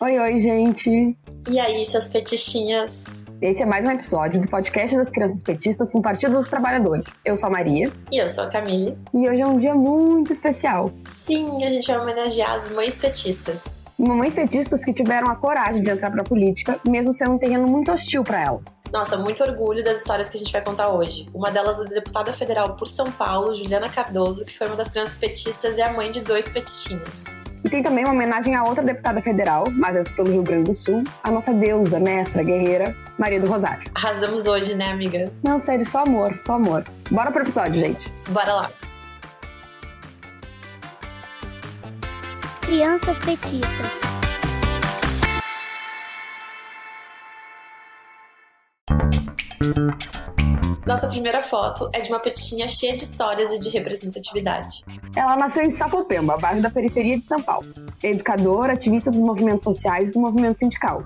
Oi, oi, gente! E aí, seus petistinhas? Esse é mais um episódio do podcast das crianças petistas com o Partido dos Trabalhadores. Eu sou a Maria. E eu sou a Camille. E hoje é um dia muito especial. Sim, a gente vai homenagear as mães petistas. Mamães petistas que tiveram a coragem de entrar pra política, mesmo sendo um terreno muito hostil para elas. Nossa, muito orgulho das histórias que a gente vai contar hoje. Uma delas é da deputada federal por São Paulo, Juliana Cardoso, que foi uma das crianças petistas e a mãe de dois petistinhos. E tem também uma homenagem a outra deputada federal, mas essa pelo Rio Grande do Sul, a nossa deusa, mestra, guerreira, Maria do Rosário. Arrasamos hoje, né, amiga? Não, sério, só amor, só amor. Bora pro episódio, gente. Bora lá. Crianças petistas. Nossa primeira foto é de uma petinha cheia de histórias e de representatividade. Ela nasceu em Sapopemba, bairro da periferia de São Paulo. É educadora, ativista dos movimentos sociais e do movimento sindical.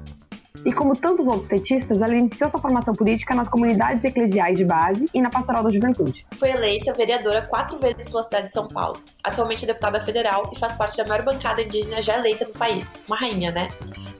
E como tantos outros petistas, ela iniciou sua formação política nas comunidades eclesiais de base e na pastoral da juventude. Foi eleita vereadora quatro vezes pela cidade de São Paulo. Atualmente é deputada federal e faz parte da maior bancada indígena já eleita no país. Uma rainha, né?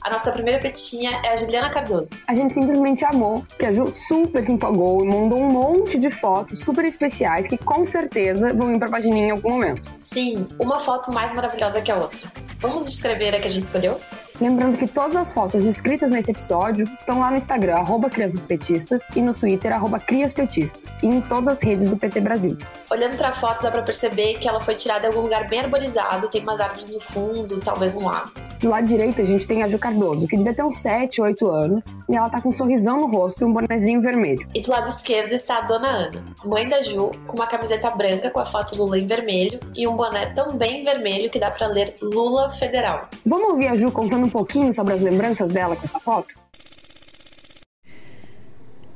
A nossa primeira petinha é a Juliana Cardoso. A gente simplesmente amou, que a Ju super se empolgou e mandou um monte de fotos super especiais que com certeza vão ir pra pagininha em algum momento. Sim, uma foto mais maravilhosa que a outra. Vamos descrever a que a gente escolheu? Lembrando que todas as fotos descritas nesse episódio estão lá no Instagram, arroba criançaspetistas, e no Twitter, arroba criaspetistas, e em todas as redes do PT Brasil. Olhando pra foto, dá pra perceber que ela foi tirada em algum lugar bem arborizado, tem umas árvores no fundo, talvez um lago. Do lado direito, a gente tem a Ju Cardoso, que devia ter uns 7, 8 anos, e ela tá com um sorrisão no rosto e um bonezinho vermelho. E do lado esquerdo está a Dona Ana, mãe da Ju, com uma camiseta branca com a foto Lula em vermelho e um boné também vermelho que dá pra ler Lula Federal. Vamos ouvir a Ju contando um pouquinho sobre as lembranças dela com essa foto?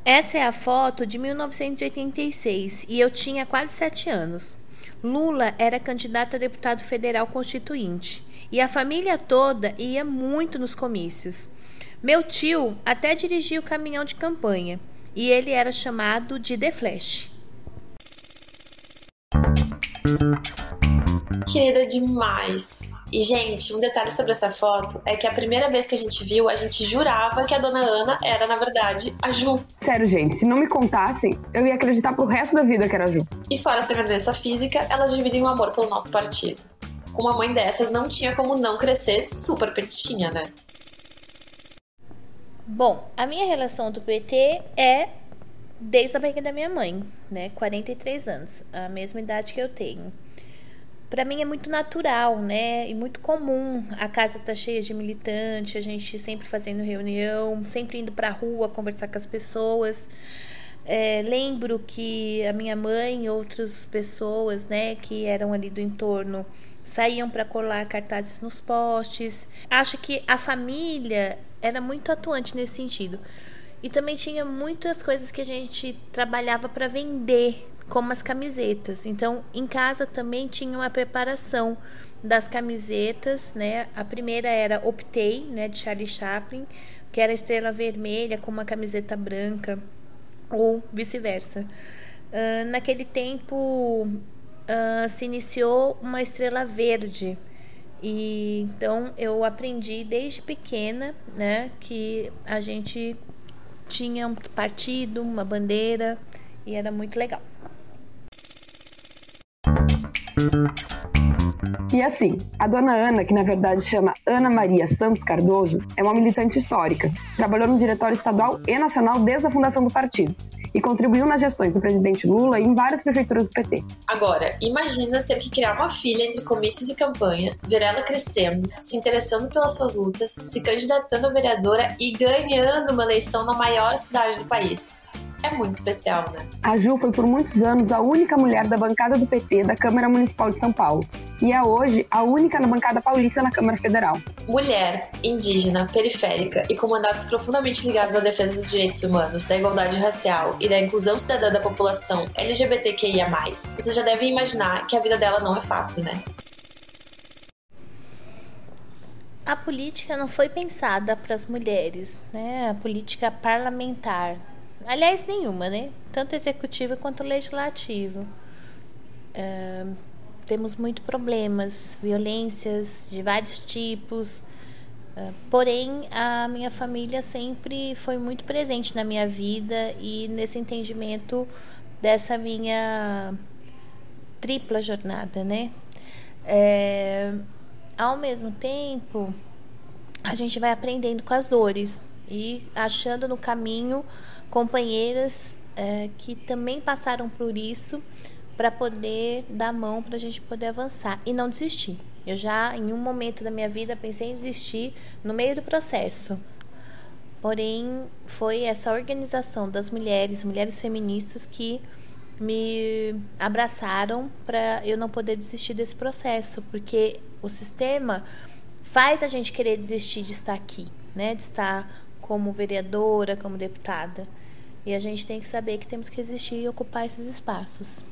Essa é a foto de 1986 e eu tinha quase 7 anos. Lula era candidato a deputado federal constituinte e a família toda ia muito nos comícios. Meu tio até dirigia o caminhão de campanha e ele era chamado de The Flash. Querida demais. E, gente, um detalhe sobre essa foto é que a primeira vez que a gente viu, a gente jurava que a dona Ana era, na verdade, a Ju. Sério, gente, se não me contassem, eu ia acreditar pro resto da vida que era a Ju. E fora ser doença física, elas dividem o amor pelo nosso partido. Com uma mãe dessas, não tinha como não crescer super petistinha, né? Bom, a minha relação do PT é desde a barriga da minha mãe, né? 43 anos, a mesma idade que eu tenho. Para mim é muito natural, né? E muito comum. A casa tá cheia de militante, a gente sempre fazendo reunião, sempre indo para rua conversar com as pessoas. É, lembro que a minha mãe e outras pessoas, né, que eram ali do entorno, saíam para colar cartazes nos postes. Acho que a família era muito atuante nesse sentido. E também tinha muitas coisas que a gente trabalhava para vender, como as camisetas. Então, em casa também tinha uma preparação das camisetas, né? A primeira era Optei, né, de Charlie Chaplin, que era estrela vermelha com uma camiseta branca ou vice-versa. Uh, naquele tempo uh, se iniciou uma estrela verde e então eu aprendi desde pequena, né, que a gente tinha um partido, uma bandeira e era muito legal. E assim, a dona Ana, que na verdade chama Ana Maria Santos Cardoso, é uma militante histórica. Trabalhou no diretório estadual e nacional desde a fundação do partido e contribuiu nas gestões do presidente Lula e em várias prefeituras do PT. Agora, imagina ter que criar uma filha entre comícios e campanhas, ver ela crescendo, se interessando pelas suas lutas, se candidatando a vereadora e ganhando uma eleição na maior cidade do país é muito especial, né? A Ju foi por muitos anos a única mulher da bancada do PT da Câmara Municipal de São Paulo e é hoje a única na bancada paulista na Câmara Federal. Mulher, indígena, periférica e com mandatos profundamente ligados à defesa dos direitos humanos, da igualdade racial e da inclusão cidadã da população LGBTQIA+, você já deve imaginar que a vida dela não é fácil, né? A política não foi pensada para as mulheres, né? A política parlamentar, Aliás, nenhuma, né? Tanto executivo quanto legislativo. temos muito problemas, violências de vários tipos, Uh, porém, a minha família sempre foi muito presente na minha vida e nesse entendimento dessa minha tripla jornada, né? É, ao mesmo tempo, a gente vai aprendendo com as dores e achando no caminho companheiras é, que também passaram por isso para poder dar mão para a gente poder avançar e não desistir. Eu já, em um momento da minha vida, pensei em desistir no meio do processo. Porém, foi essa organização das mulheres, mulheres feministas, que me abraçaram para eu não poder desistir desse processo, porque o sistema faz a gente querer desistir de estar aqui, né? De estar como vereadora, como deputada. E a gente tem que saber que temos que existir e ocupar esses espaços.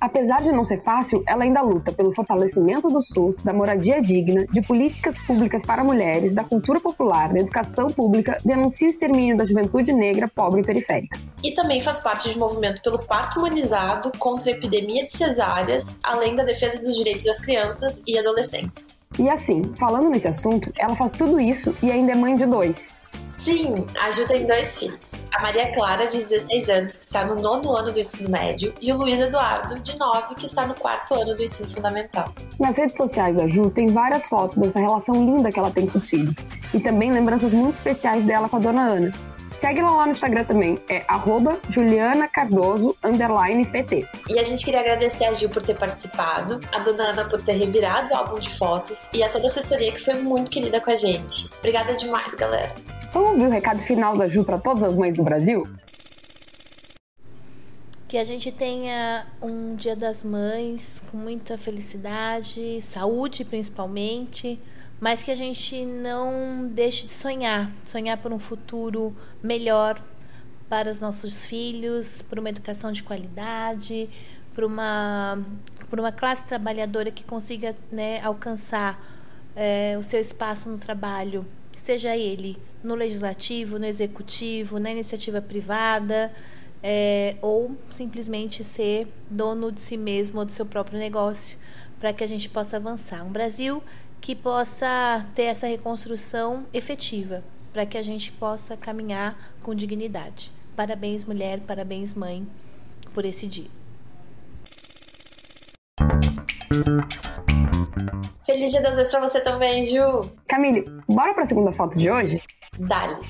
Apesar de não ser fácil, ela ainda luta pelo fortalecimento do SUS, da moradia digna, de políticas públicas para mulheres, da cultura popular, da educação pública, denuncia o extermínio da juventude negra, pobre e periférica. E também faz parte de movimento pelo parto humanizado contra a epidemia de cesáreas, além da defesa dos direitos das crianças e adolescentes. E assim, falando nesse assunto, ela faz tudo isso e ainda é mãe de dois. Sim, a Ju tem dois filhos. A Maria Clara, de 16 anos, que está no nono ano do ensino médio, e o Luiz Eduardo, de 9, que está no quarto ano do ensino fundamental. Nas redes sociais da Ju tem várias fotos dessa relação linda que ela tem com os filhos. E também lembranças muito especiais dela com a dona Ana. Segue lá no Instagram também, é julianacardoso_pt. E a gente queria agradecer a Gil por ter participado, a dona Ana por ter revirado o álbum de fotos e a toda a assessoria que foi muito querida com a gente. Obrigada demais, galera. Vamos ouvir o recado final da Ju para todas as mães do Brasil? Que a gente tenha um Dia das Mães com muita felicidade, saúde principalmente mas que a gente não deixe de sonhar sonhar por um futuro melhor para os nossos filhos, por uma educação de qualidade, por uma, por uma classe trabalhadora que consiga né, alcançar é, o seu espaço no trabalho, seja ele no legislativo, no executivo, na iniciativa privada, é, ou simplesmente ser dono de si mesmo ou do seu próprio negócio, para que a gente possa avançar. Um Brasil que possa ter essa reconstrução efetiva, para que a gente possa caminhar com dignidade. Parabéns, mulher, parabéns, mãe, por esse dia. Feliz Dia das Mães para você também, Ju. Camille, bora para a segunda foto de hoje? Dale.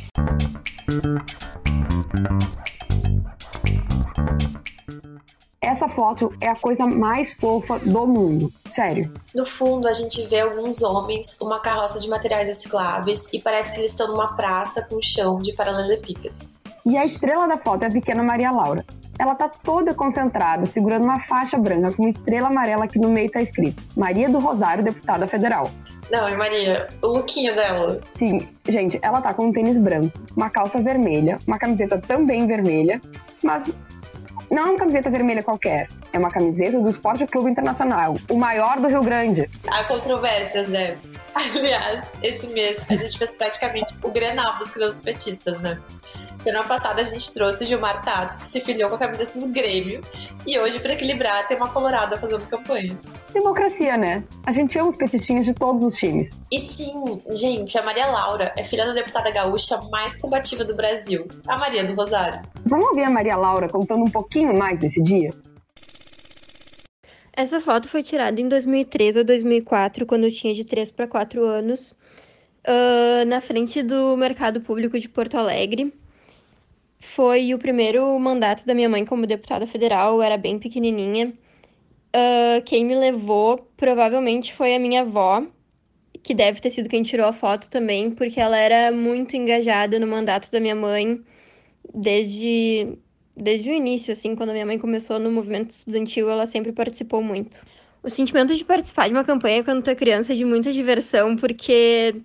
Essa foto é a coisa mais fofa do mundo. Sério. No fundo, a gente vê alguns homens, uma carroça de materiais recicláveis e parece que eles estão numa praça com chão de paralelepípedos. E a estrela da foto é a pequena Maria Laura. Ela tá toda concentrada, segurando uma faixa branca com uma estrela amarela que no meio tá escrito Maria do Rosário, deputada federal. Não, e Maria, o lookinho dela. Sim, gente, ela tá com um tênis branco, uma calça vermelha, uma camiseta também vermelha, mas não é uma camiseta vermelha qualquer. É uma camiseta do Esporte Clube Internacional, o maior do Rio Grande. Há controvérsias, né? Aliás, esse mês a gente fez praticamente o Grenal dos petistas, né? Semana passada a gente trouxe o Gilmar Tato, que se filiou com a camiseta do Grêmio. E hoje, para equilibrar, tem uma colorada fazendo campanha. Democracia, né? A gente ama os petistinhos de todos os times. E sim, gente, a Maria Laura é filha da deputada gaúcha mais combativa do Brasil, a Maria do Rosário. Vamos ouvir a Maria Laura contando um pouquinho mais desse dia? Essa foto foi tirada em 2003 ou 2004, quando eu tinha de 3 para 4 anos, uh, na frente do Mercado Público de Porto Alegre. Foi o primeiro mandato da minha mãe como deputada federal, eu era bem pequenininha. Uh, quem me levou provavelmente foi a minha avó, que deve ter sido quem tirou a foto também, porque ela era muito engajada no mandato da minha mãe desde, desde o início, assim, quando a minha mãe começou no movimento estudantil, ela sempre participou muito. O sentimento de participar de uma campanha quando tu é criança é de muita diversão, porque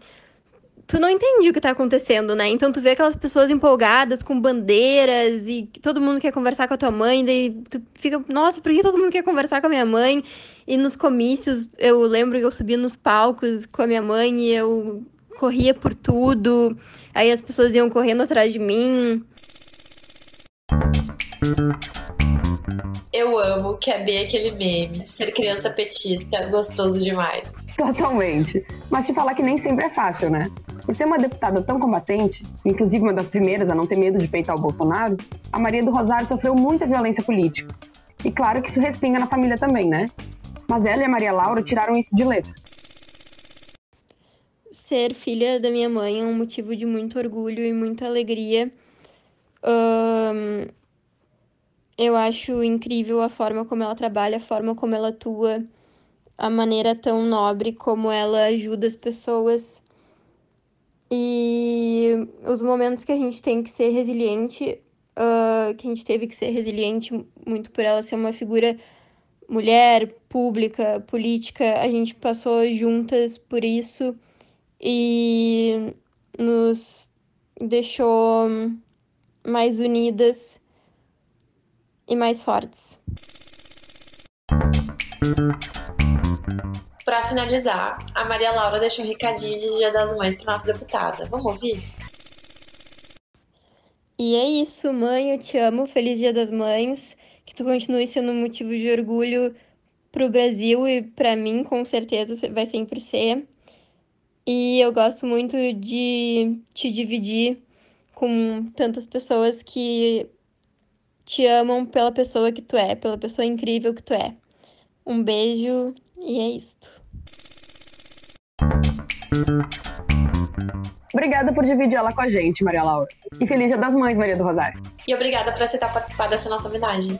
tu não entende o que tá acontecendo, né? Então tu vê aquelas pessoas empolgadas com bandeiras e todo mundo quer conversar com a tua mãe, daí tu fica, nossa, por que todo mundo quer conversar com a minha mãe? E nos comícios, eu lembro que eu subia nos palcos com a minha mãe e eu corria por tudo, aí as pessoas iam correndo atrás de mim. Eu amo que é bem aquele meme. Ser criança petista é gostoso demais. Totalmente. Mas te falar que nem sempre é fácil, né? Por ser uma deputada tão combatente, inclusive uma das primeiras a não ter medo de peitar o Bolsonaro, a Maria do Rosário sofreu muita violência política. E claro que isso respinga na família também, né? Mas ela e a Maria Laura tiraram isso de letra. Ser filha da minha mãe é um motivo de muito orgulho e muita alegria. Um, eu acho incrível a forma como ela trabalha, a forma como ela atua, a maneira tão nobre como ela ajuda as pessoas. E os momentos que a gente tem que ser resiliente, uh, que a gente teve que ser resiliente muito por ela ser uma figura mulher, pública, política, a gente passou juntas por isso e nos deixou mais unidas e mais fortes. Para finalizar, a Maria Laura deixou um recadinho de Dia das Mães para nossa deputada. Vamos ouvir? E é isso, mãe, eu te amo. Feliz Dia das Mães que tu continue sendo um motivo de orgulho para o Brasil e para mim, com certeza, vai sempre ser. E eu gosto muito de te dividir com tantas pessoas que te amam pela pessoa que tu é, pela pessoa incrível que tu é. Um beijo e é isto. Obrigada por dividir ela com a gente, Maria Laura. E feliz Dia das Mães, Maria do Rosário. E obrigada por aceitar participar dessa nossa homenagem.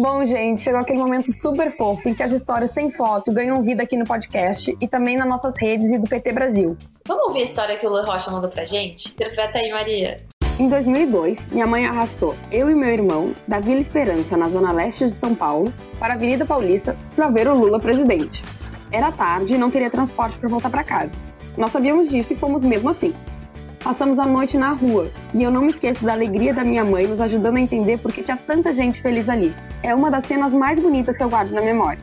Bom, gente, chegou aquele momento super fofo em que as histórias sem foto ganham vida aqui no podcast e também nas nossas redes e do PT Brasil. Vamos ouvir a história que o Lu Rocha mandou pra gente? Interpreta aí, Maria. Em 2002, minha mãe arrastou eu e meu irmão da Vila Esperança, na zona leste de São Paulo, para a Avenida Paulista para ver o Lula presidente. Era tarde e não teria transporte para voltar para casa. Nós sabíamos disso e fomos mesmo assim. Passamos a noite na rua e eu não me esqueço da alegria da minha mãe nos ajudando a entender por que tinha tanta gente feliz ali. É uma das cenas mais bonitas que eu guardo na memória.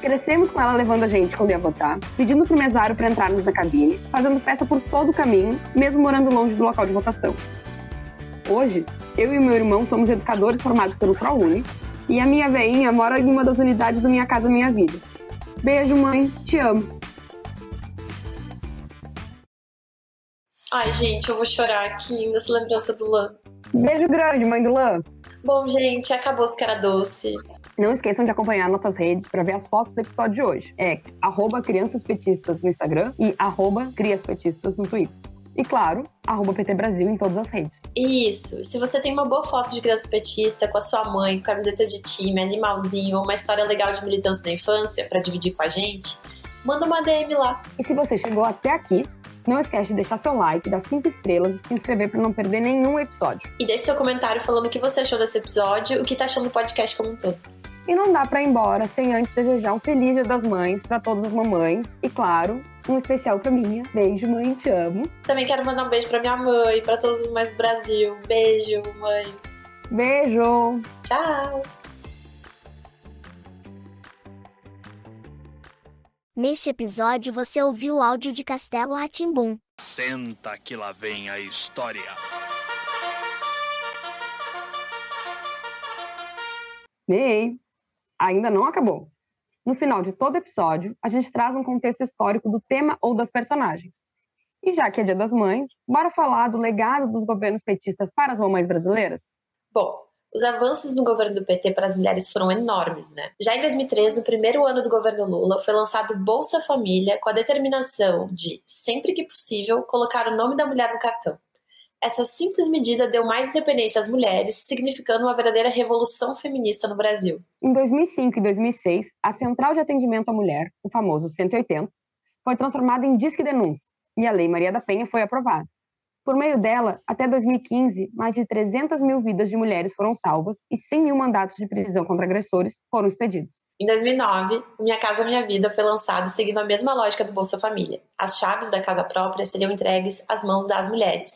Crescemos com ela levando a gente quando ia votar, pedindo pro mesário para entrarmos na cabine, fazendo festa por todo o caminho, mesmo morando longe do local de votação. Hoje, eu e meu irmão somos educadores formados pelo ProUni e a minha veinha mora em uma das unidades do Minha Casa Minha Vida. Beijo, mãe, te amo. Ai, gente, eu vou chorar. Que linda essa lembrança do Lã. Beijo grande, mãe do Lã. Bom, gente, acabou os cara doce. Não esqueçam de acompanhar nossas redes para ver as fotos do episódio de hoje. É arroba criançaspetistas no Instagram e arroba criaspetistas no Twitter. E claro, arroba PT Brasil em todas as redes. Isso. Se você tem uma boa foto de criança petista com a sua mãe, com camiseta de time, animalzinho, ou uma história legal de militância na infância para dividir com a gente, manda uma DM lá. E se você chegou até aqui, não esquece de deixar seu like, dar 5 estrelas e se inscrever para não perder nenhum episódio. E deixe seu comentário falando o que você achou desse episódio, o que tá achando do podcast como um todo. E não dá para ir embora sem antes desejar um feliz Dia das Mães para todas as mamães e claro, um especial para minha. Beijo, mãe, te amo. Também quero mandar um beijo para minha mãe, para todas as mães do Brasil. Beijo, mães. Beijo. Tchau. Neste episódio você ouviu o áudio de Castelo Ratimbum. Senta que lá vem a história. Ei, ainda não acabou. No final de todo episódio, a gente traz um contexto histórico do tema ou das personagens. E já que é Dia das Mães, bora falar do legado dos governos petistas para as mamães brasileiras? Bom, os avanços no governo do PT para as mulheres foram enormes, né? Já em 2013, no primeiro ano do governo Lula, foi lançado Bolsa Família com a determinação de, sempre que possível, colocar o nome da mulher no cartão. Essa simples medida deu mais independência às mulheres, significando uma verdadeira revolução feminista no Brasil. Em 2005 e 2006, a Central de Atendimento à Mulher, o famoso 180, foi transformada em Disque Denúncia e a Lei Maria da Penha foi aprovada. Por meio dela, até 2015, mais de 300 mil vidas de mulheres foram salvas e 100 mil mandatos de prisão contra agressores foram expedidos. Em 2009, Minha Casa Minha Vida foi lançado seguindo a mesma lógica do Bolsa Família. As chaves da casa própria seriam entregues às mãos das mulheres.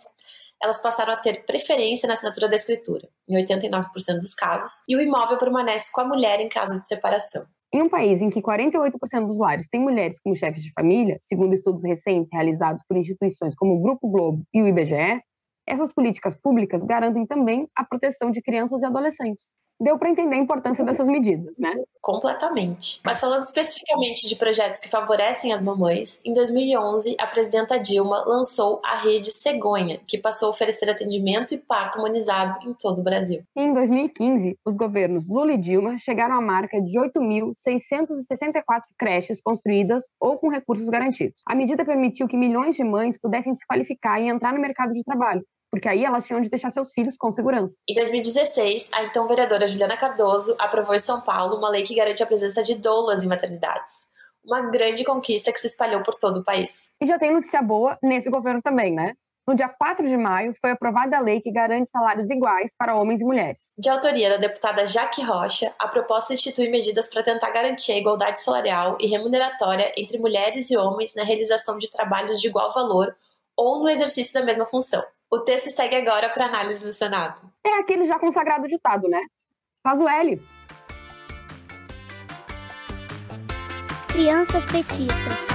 Elas passaram a ter preferência na assinatura da escritura, em 89% dos casos, e o imóvel permanece com a mulher em caso de separação. Em um país em que 48% dos lares têm mulheres como chefes de família, segundo estudos recentes realizados por instituições como o Grupo Globo e o IBGE, Essas políticas públicas garantem também a proteção de crianças e adolescentes. Deu para entender a importância dessas medidas, né? Completamente. Mas falando especificamente de projetos que favorecem as mamães, em 2011 a presidenta Dilma lançou a rede Cegonha, que passou a oferecer atendimento e parto humanizado em todo o Brasil. E em 2015, os governos Lula e Dilma chegaram à marca de 8.664 creches construídas ou com recursos garantidos. A medida permitiu que milhões de mães pudessem se qualificar e entrar no mercado de trabalho, porque aí elas tinham de deixar seus filhos com segurança. Em 2016, a então vereadora Juliana Cardoso aprovou em São Paulo uma lei que garante a presença de doulas em maternidades. Uma grande conquista que se espalhou por todo o país. E já tem notícia boa nesse governo também, né? No dia 4 de maio, foi aprovada a lei que garante salários iguais para homens e mulheres. De autoria da deputada Jaque Rocha, a proposta institui medidas para tentar garantir a igualdade salarial e remuneratória entre mulheres e homens na realização de trabalhos de igual valor ou no exercício da mesma função. O texto segue agora para análise do Senado. É aquele já consagrado ditado, né? Faz o L. Crianças petistas.